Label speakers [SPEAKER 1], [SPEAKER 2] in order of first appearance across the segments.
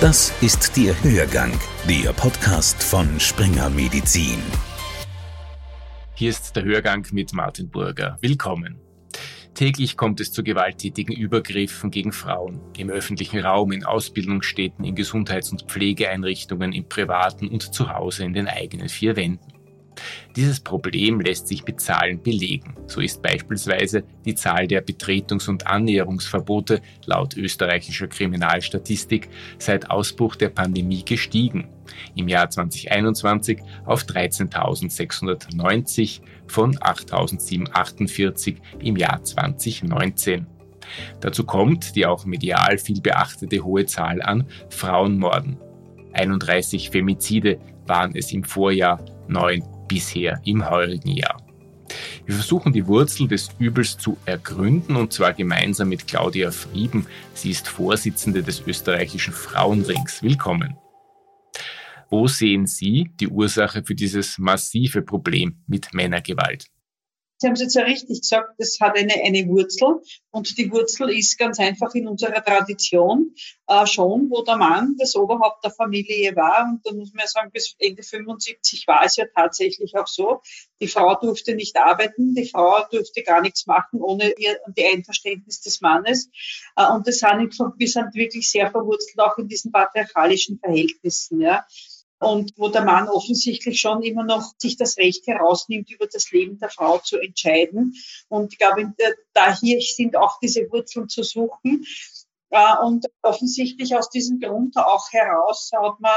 [SPEAKER 1] Das ist der Hörgang, der Podcast von Springer Medizin.
[SPEAKER 2] Hier ist der Hörgang mit Martin Burger. Willkommen. Täglich kommt es zu gewalttätigen Übergriffen gegen Frauen im öffentlichen Raum, in Ausbildungsstätten, in Gesundheits- und Pflegeeinrichtungen, im privaten und zu Hause in den eigenen vier Wänden. Dieses Problem lässt sich mit Zahlen belegen. So ist beispielsweise die Zahl der Betretungs- und Annäherungsverbote laut österreichischer Kriminalstatistik seit Ausbruch der Pandemie gestiegen. Im Jahr 2021 auf 13.690 von 8.748 im Jahr 2019. Dazu kommt die auch medial viel beachtete hohe Zahl an Frauenmorden. 31 Femizide waren es im Vorjahr, 9 bisher im heurigen Jahr. Wir versuchen die Wurzel des Übels zu ergründen und zwar gemeinsam mit Claudia Frieben. Sie ist Vorsitzende des österreichischen Frauenrings. Willkommen. Wo sehen Sie die Ursache für dieses massive Problem mit Männergewalt?
[SPEAKER 3] Sie haben es jetzt ja richtig gesagt, das hat eine, eine Wurzel und die Wurzel ist ganz einfach in unserer Tradition äh, schon, wo der Mann das Oberhaupt der Familie war und da muss man ja sagen, bis Ende 75 war es ja tatsächlich auch so. Die Frau durfte nicht arbeiten, die Frau durfte gar nichts machen ohne ihr, die Einverständnis des Mannes äh, und das sind, wir sind wirklich sehr verwurzelt auch in diesen patriarchalischen Verhältnissen. Ja und wo der Mann offensichtlich schon immer noch sich das Recht herausnimmt, über das Leben der Frau zu entscheiden. Und ich glaube, da hier sind auch diese Wurzeln zu suchen. Äh, und offensichtlich aus diesem Grund auch heraus hat man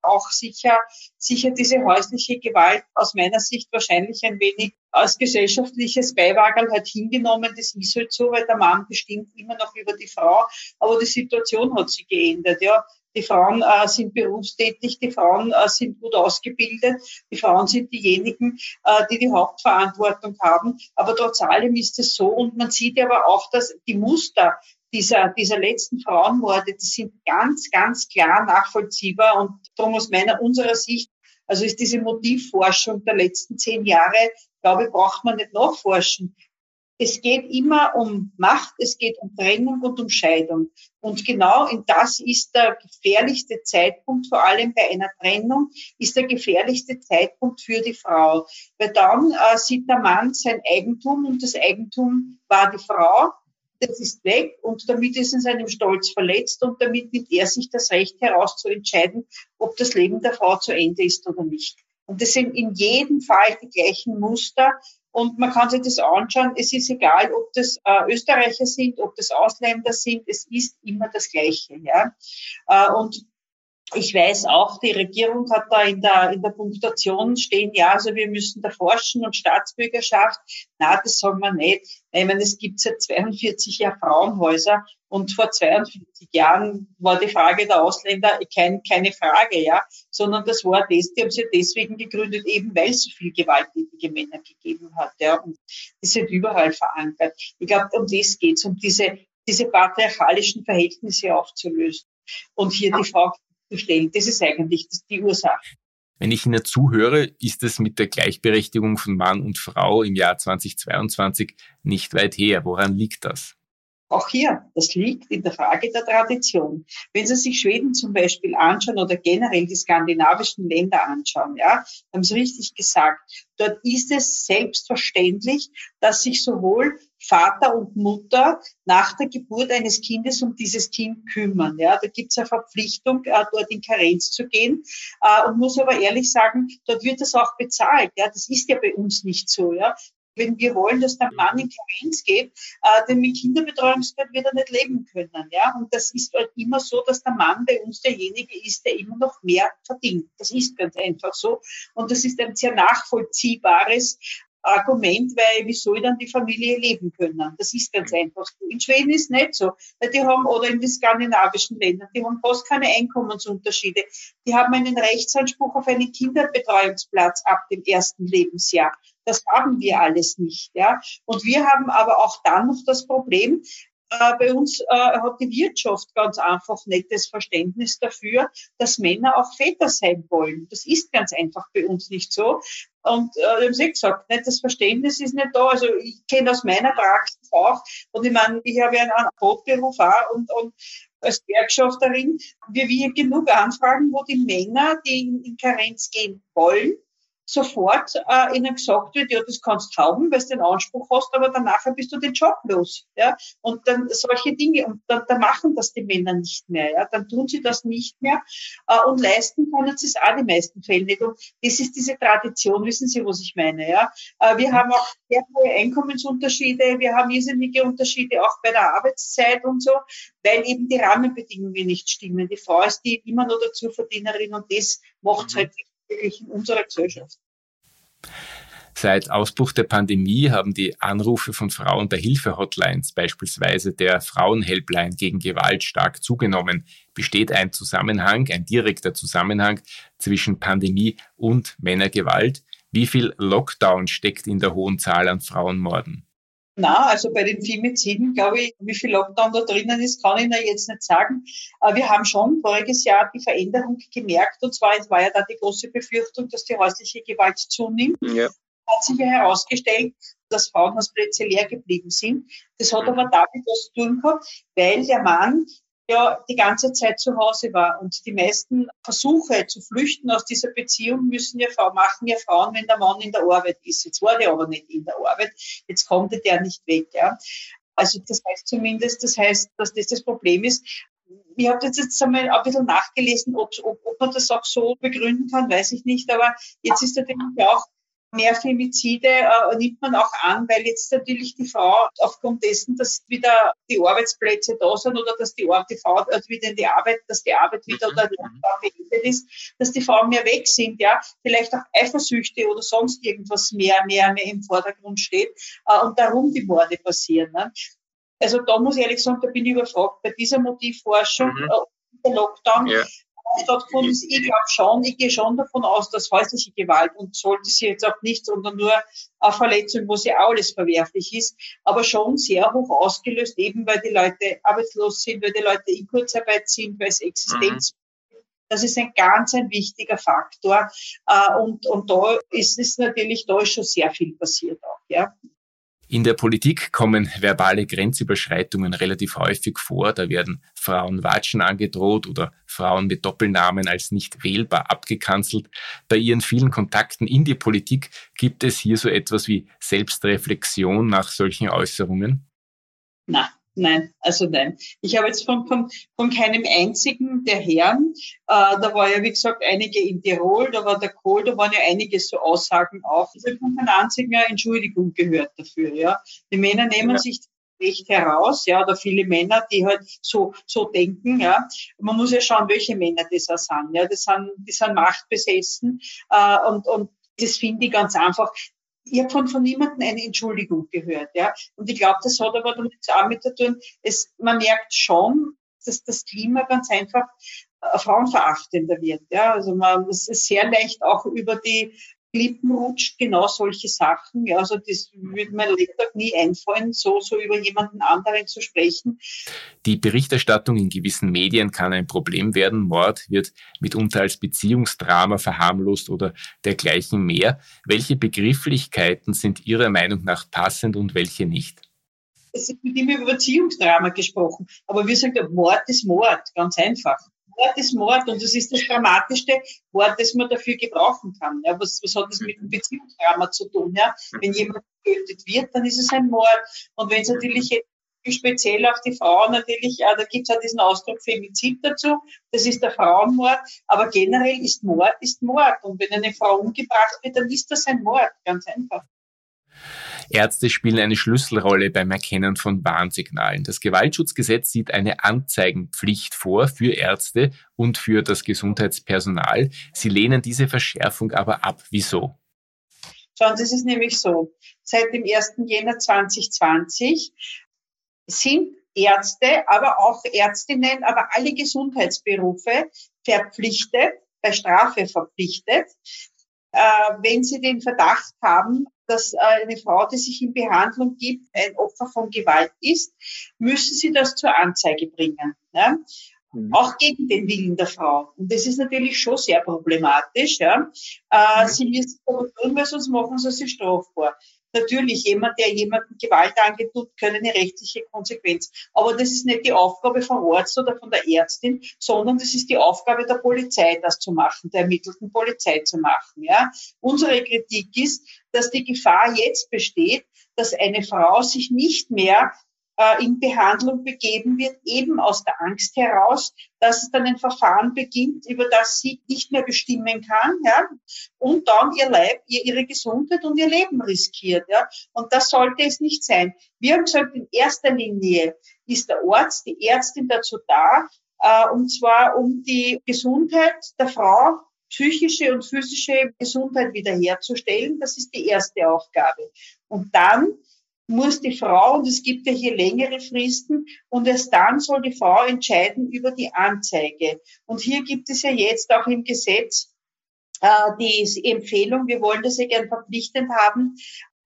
[SPEAKER 3] auch sicher, sicher diese häusliche Gewalt aus meiner Sicht wahrscheinlich ein wenig als gesellschaftliches Beiwagerl halt hingenommen. Das ist halt so, weil der Mann bestimmt immer noch über die Frau. Aber die Situation hat sich geändert, ja. Die Frauen äh, sind berufstätig, die Frauen äh, sind gut ausgebildet, die Frauen sind diejenigen, äh, die die Hauptverantwortung haben. Aber trotz allem ist es so und man sieht aber auch, dass die Muster dieser, dieser letzten Frauenmorde, die sind ganz, ganz klar nachvollziehbar und darum aus meiner, unserer Sicht also ist diese Motivforschung der letzten zehn Jahre, glaube ich, braucht man nicht nachforschen. Es geht immer um Macht, es geht um Trennung und um Scheidung. Und genau in das ist der gefährlichste Zeitpunkt, vor allem bei einer Trennung, ist der gefährlichste Zeitpunkt für die Frau. Weil dann äh, sieht der Mann sein Eigentum und das Eigentum war die Frau. Das ist weg und damit ist in seinem Stolz verletzt und damit nimmt er sich das Recht heraus zu entscheiden, ob das Leben der Frau zu Ende ist oder nicht. Und das sind in jedem Fall die gleichen Muster. Und man kann sich das anschauen. Es ist egal, ob das äh, Österreicher sind, ob das Ausländer sind. Es ist immer das Gleiche. Ja? Äh, und ich weiß auch, die Regierung hat da in der, in der Punktation stehen, ja, also wir müssen da forschen und Staatsbürgerschaft. Na, das sagen wir nicht. Ich meine, es gibt seit 42 Jahren Frauenhäuser und vor 42 Jahren war die Frage der Ausländer kein, keine Frage, ja, sondern das war das, die haben sie deswegen gegründet, eben weil es so viel gewalttätige Männer gegeben hat, ja, und die sind überall verankert. Ich glaube, um das geht's, um diese, diese patriarchalischen Verhältnisse aufzulösen und hier die Frau zu stellen. Das ist eigentlich die Ursache.
[SPEAKER 2] Wenn ich Ihnen zuhöre, ist es mit der Gleichberechtigung von Mann und Frau im Jahr 2022 nicht weit her. Woran liegt das?
[SPEAKER 3] Auch hier, das liegt in der Frage der Tradition. Wenn Sie sich Schweden zum Beispiel anschauen oder generell die skandinavischen Länder anschauen, ja, haben Sie richtig gesagt, dort ist es selbstverständlich, dass sich sowohl Vater und Mutter nach der Geburt eines Kindes um dieses Kind kümmern. Ja, da gibt es eine Verpflichtung, äh, dort in Karenz zu gehen. Äh, und muss aber ehrlich sagen, dort wird das auch bezahlt. Ja, das ist ja bei uns nicht so. Ja, wenn wir wollen, dass der Mann in Karenz geht, äh, denn mit Kinderbetreuungsgeld wird er nicht leben können. Ja? Und das ist halt immer so, dass der Mann bei uns derjenige ist, der immer noch mehr verdient. Das ist ganz einfach so. Und das ist ein sehr nachvollziehbares Argument, weil wie soll dann die Familie leben können? Das ist ganz einfach so. In Schweden ist nicht so, weil die haben, oder in den skandinavischen Ländern, die haben fast keine Einkommensunterschiede. Die haben einen Rechtsanspruch auf einen Kinderbetreuungsplatz ab dem ersten Lebensjahr. Das haben wir alles nicht, ja. Und wir haben aber auch dann noch das Problem, äh, bei uns äh, hat die Wirtschaft ganz einfach das Verständnis dafür, dass Männer auch Väter sein wollen. Das ist ganz einfach bei uns nicht so. Und äh, ich habe gesagt, nicht, das Verständnis ist nicht da. Also ich kenne aus meiner Praxis auch, und ich meine, ich habe ja einen Brotberuf auch und, und als Gewerkschafterin, wir, wir genug Anfragen, wo die Männer, die in, in Karenz gehen wollen, sofort äh, ihnen gesagt wird, ja, das kannst haben, weil du den Anspruch hast, aber danach bist du den Job los. Ja? Und dann solche Dinge, und dann, dann machen das die Männer nicht mehr. Ja? Dann tun sie das nicht mehr äh, und leisten können sie es auch in den meisten Fällen nicht. Und das ist diese Tradition, wissen Sie, was ich meine. Ja? Äh, wir haben auch sehr hohe Einkommensunterschiede, wir haben irrsinnige Unterschiede auch bei der Arbeitszeit und so, weil eben die Rahmenbedingungen nicht stimmen. Die Frau ist die immer noch dazu Verdienerin und das macht mhm. halt wirklich in unserer Gesellschaft.
[SPEAKER 2] Seit Ausbruch der Pandemie haben die Anrufe von Frauen bei Hilfe-Hotlines, beispielsweise der Frauenhelpline gegen Gewalt, stark zugenommen. Besteht ein Zusammenhang, ein direkter Zusammenhang zwischen Pandemie und Männergewalt? Wie viel Lockdown steckt in der hohen Zahl an Frauenmorden?
[SPEAKER 3] Na, also bei den Femiziden, glaube ich, wie viel Lockdown da drinnen ist, kann ich Ihnen jetzt nicht sagen. Wir haben schon voriges Jahr die Veränderung gemerkt, und zwar war ja da die große Befürchtung, dass die häusliche Gewalt zunimmt. Ja. Hat sich ja herausgestellt, dass Frauenhausplätze leer geblieben sind. Das hat aber damit was zu tun gehabt, weil der Mann ja die ganze Zeit zu Hause war. Und die meisten Versuche zu flüchten aus dieser Beziehung müssen ja machen ja Frauen, wenn der Mann in der Arbeit ist. Jetzt war der aber nicht in der Arbeit. Jetzt konnte der nicht weg. Ja. Also das heißt zumindest, das heißt, dass das das Problem ist. Ich habe jetzt einmal ein bisschen nachgelesen, ob, ob, ob man das auch so begründen kann, weiß ich nicht. Aber jetzt ist natürlich auch mehr Femizide äh, nimmt man auch an, weil jetzt natürlich die Frau aufgrund dessen, dass wieder die Arbeitsplätze da sind oder dass die, die Frau also wieder in die Arbeit, dass die Arbeit wieder oder mhm. beendet ist, dass die Frauen mehr weg sind, ja, vielleicht auch Eifersüchte oder sonst irgendwas mehr, mehr, mehr im Vordergrund steht äh, und darum die Morde passieren. Ne? Also da muss ich ehrlich sagen, da bin ich überfragt bei dieser Motivforschung, mhm. äh, der Lockdown. Ja stattgefunden ist. Ich glaube schon, ich gehe schon davon aus, dass häusliche Gewalt und sollte sie jetzt auch nicht, sondern nur eine Verletzung, wo sie auch alles verwerflich ist, aber schon sehr hoch ausgelöst, eben weil die Leute arbeitslos sind, weil die Leute in Kurzarbeit sind, weil es Existenz mhm. Das ist ein ganz ein wichtiger Faktor. Äh, und, und da ist es natürlich, da ist schon sehr viel passiert auch, ja.
[SPEAKER 2] In der Politik kommen verbale Grenzüberschreitungen relativ häufig vor. Da werden Frauen Watschen angedroht oder Frauen mit Doppelnamen als nicht wählbar abgekanzelt. Bei ihren vielen Kontakten in die Politik gibt es hier so etwas wie Selbstreflexion nach solchen Äußerungen?
[SPEAKER 3] Na, Nein, also nein. Ich habe jetzt von, von, von keinem einzigen der Herren, äh, da war ja wie gesagt einige in Tirol, da war der Kohl, da waren ja einige so Aussagen auch. Ich habe von keinem einzigen eine Entschuldigung gehört dafür. Ja, Die Männer nehmen ja. sich Recht heraus, ja, oder viele Männer, die halt so, so denken, ja. Man muss ja schauen, welche Männer das auch sind, ja. Das sind, die sind machtbesessen, äh, und, und das finde ich ganz einfach ich habe von, von niemandem eine Entschuldigung gehört. Ja. Und ich glaube, das hat aber damit zu tun, es, man merkt schon, dass das Klima ganz einfach äh, frauenverachtender wird. Ja. Also man, es ist sehr leicht auch über die Lippen rutscht, genau solche Sachen. Ja, also das würde mir Lebtag nie einfallen, so, so über jemanden anderen zu sprechen.
[SPEAKER 2] Die Berichterstattung in gewissen Medien kann ein Problem werden. Mord wird mitunter als Beziehungsdrama verharmlost oder dergleichen mehr. Welche Begrifflichkeiten sind Ihrer Meinung nach passend und welche nicht?
[SPEAKER 3] Es wird immer über Beziehungsdrama gesprochen, aber wir sagen, Mord ist Mord, ganz einfach. Mord ist Mord und das ist das dramatischste Wort, das man dafür gebrauchen kann. Ja, was, was hat das mit dem Beziehungsdrama zu tun? Ja? Wenn jemand getötet wird, dann ist es ein Mord. Und wenn es natürlich speziell auf die Frau natürlich, ja, da gibt es ja diesen Ausdruck Femizid dazu, das ist der Frauenmord, aber generell ist Mord ist Mord. Und wenn eine Frau umgebracht wird, dann ist das ein Mord, ganz einfach.
[SPEAKER 2] Ärzte spielen eine Schlüsselrolle beim Erkennen von Warnsignalen. Das Gewaltschutzgesetz sieht eine Anzeigenpflicht vor für Ärzte und für das Gesundheitspersonal. Sie lehnen diese Verschärfung aber ab. Wieso?
[SPEAKER 3] Schauen Sie, es ist nämlich so, seit dem 1. Jänner 2020 sind Ärzte, aber auch Ärztinnen, aber alle Gesundheitsberufe verpflichtet, bei Strafe verpflichtet, äh, wenn sie den Verdacht haben, dass eine Frau, die sich in Behandlung gibt, ein Opfer von Gewalt ist, müssen sie das zur Anzeige bringen. Ja? Mhm. Auch gegen den Willen der Frau. Und das ist natürlich schon sehr problematisch. Ja? Äh, mhm. Sie müssen aber tun, weil sonst machen sie sich strafbar. Natürlich jemand, der jemanden Gewalt angetut, können eine rechtliche Konsequenz. Aber das ist nicht die Aufgabe vom Arzt oder von der Ärztin, sondern das ist die Aufgabe der Polizei, das zu machen, der ermittelten Polizei zu machen. Ja. Unsere Kritik ist, dass die Gefahr jetzt besteht, dass eine Frau sich nicht mehr äh, in Behandlung begeben wird, eben aus der Angst heraus, dass es dann ein Verfahren beginnt, über das sie nicht mehr bestimmen kann, ja, und dann ihr Leib, ihr, ihre Gesundheit und ihr Leben riskiert, ja. Und das sollte es nicht sein. Wir haben gesagt, in erster Linie ist der Arzt, die Ärztin dazu da, äh, und zwar um die Gesundheit der Frau psychische und physische Gesundheit wiederherzustellen. Das ist die erste Aufgabe. Und dann muss die Frau, und es gibt ja hier längere Fristen, und erst dann soll die Frau entscheiden über die Anzeige. Und hier gibt es ja jetzt auch im Gesetz äh, die Empfehlung, wir wollen das ja gern verpflichtend haben,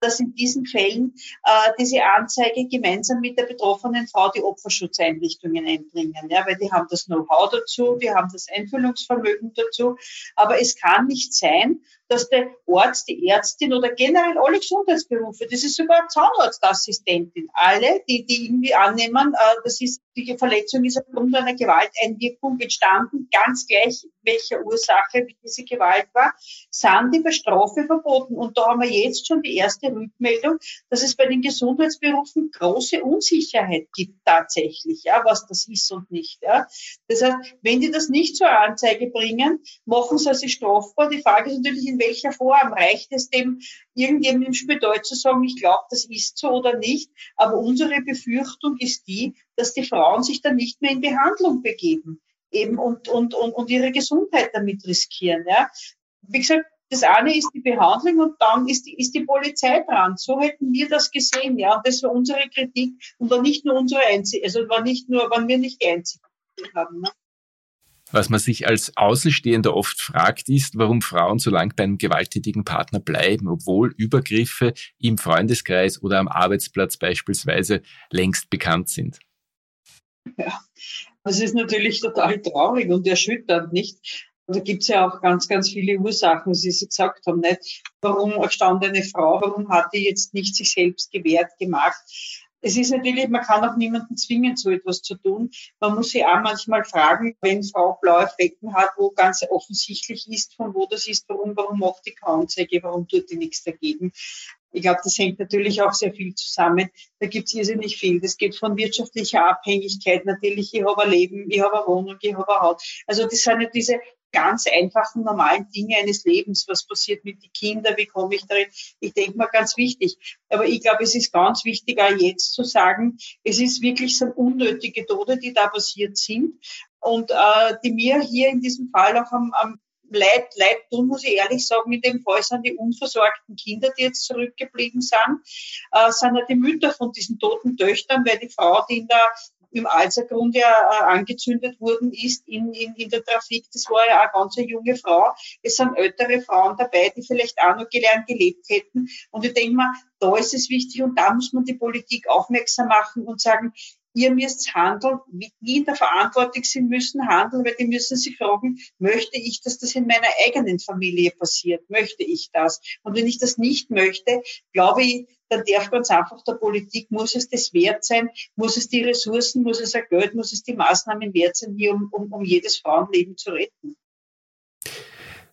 [SPEAKER 3] dass in diesen Fällen äh, diese Anzeige gemeinsam mit der betroffenen Frau die Opferschutzeinrichtungen einbringen. Ja, weil die haben das Know-how dazu, die haben das Einfühlungsvermögen dazu. Aber es kann nicht sein, dass der Arzt, die Ärztin oder generell alle Gesundheitsberufe, das ist sogar Zahnarztassistentin, alle, die, die irgendwie annehmen, äh, das ist, die Verletzung ist aufgrund einer Gewalteinwirkung entstanden, ganz gleich welcher Ursache diese Gewalt war, sind die bei Strafe verboten. Und da haben wir jetzt schon die erste Rückmeldung, dass es bei den Gesundheitsberufen große Unsicherheit gibt tatsächlich, ja, was das ist und nicht. Ja. Das heißt, wenn die das nicht zur Anzeige bringen, machen sie sie strafbar. Die Frage ist natürlich, in welcher Form? Reicht es dem, irgendjemandem Spital zu sagen, ich glaube, das ist so oder nicht? Aber unsere Befürchtung ist die, dass die Frauen sich dann nicht mehr in Behandlung begeben eben und, und, und, und ihre Gesundheit damit riskieren. Ja. Wie gesagt, das eine ist die Behandlung und dann ist die, ist die Polizei dran. So hätten wir das gesehen, ja. Und das war unsere Kritik und war nicht nur unsere einzige, also war nicht nur, waren wir nicht die einzigen haben. Ne?
[SPEAKER 2] Was man sich als Außenstehender oft fragt, ist, warum Frauen so lange bei einem gewalttätigen Partner bleiben, obwohl Übergriffe im Freundeskreis oder am Arbeitsplatz beispielsweise längst bekannt sind.
[SPEAKER 3] Ja, das ist natürlich total traurig und erschütternd, nicht? Da gibt's ja auch ganz, ganz viele Ursachen, wie Sie gesagt haben, nicht? Warum stand eine Frau, warum hat die jetzt nicht sich selbst gewehrt gemacht? Es ist natürlich, man kann auch niemanden zwingen, so etwas zu tun. Man muss sich auch manchmal fragen, wenn Frau blaue Flecken hat, wo ganz offensichtlich ist, von wo das ist, warum, warum macht die keine Anzeige, warum tut die nichts dagegen. Ich glaube, das hängt natürlich auch sehr viel zusammen. Da gibt es irrsinnig viel. Das geht von wirtschaftlicher Abhängigkeit natürlich. Ich habe ein Leben, ich habe eine Wohnung, ich habe ein Haus. Also das sind ja diese ganz einfachen, normalen Dinge eines Lebens. Was passiert mit den Kindern? Wie komme ich darin? Ich denke mal ganz wichtig. Aber ich glaube, es ist ganz wichtig, auch jetzt zu sagen, es ist wirklich so unnötige Tode, die da passiert sind und äh, die mir hier in diesem Fall auch am, am Leid, Leid tun, muss ich ehrlich sagen, in dem Fall sind die unversorgten Kinder, die jetzt zurückgeblieben sind, äh, sind ja die Mütter von diesen toten Töchtern, weil die Frau, die in der im Alzergrund ja äh, angezündet worden ist in, in, in der Trafik. Das war ja eine ganz junge Frau. Es sind ältere Frauen dabei, die vielleicht auch noch gelernt gelebt hätten. Und ich denke mal, da ist es wichtig und da muss man die Politik aufmerksam machen und sagen, ihr müsst handeln, wie die in der Verantwortung sind, müssen handeln, weil die müssen sich fragen, möchte ich, dass das in meiner eigenen Familie passiert? Möchte ich das? Und wenn ich das nicht möchte, glaube ich, dann darf ganz einfach der Politik, muss es das wert sein, muss es die Ressourcen, muss es ein Geld, muss es die Maßnahmen wert sein, hier um, um, um jedes Frauenleben zu retten.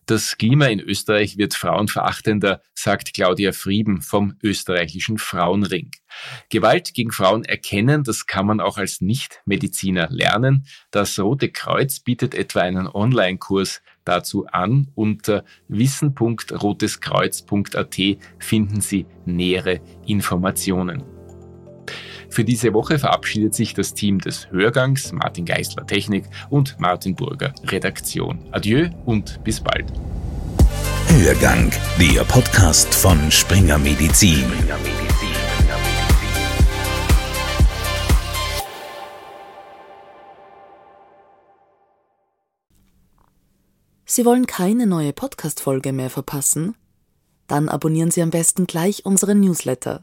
[SPEAKER 2] Das Klima in Österreich wird frauenverachtender, sagt Claudia Frieben vom österreichischen Frauenring. Gewalt gegen Frauen erkennen, das kann man auch als Nichtmediziner lernen. Das Rote Kreuz bietet etwa einen Online-Kurs dazu an. Unter wissen.roteskreuz.at finden Sie nähere Informationen. Für diese Woche verabschiedet sich das Team des Hörgangs, Martin Geisler Technik und Martin Burger Redaktion. Adieu und bis bald.
[SPEAKER 1] Hörgang, der Podcast von Springer Medizin.
[SPEAKER 4] Sie wollen keine neue Podcast-Folge mehr verpassen? Dann abonnieren Sie am besten gleich unseren Newsletter.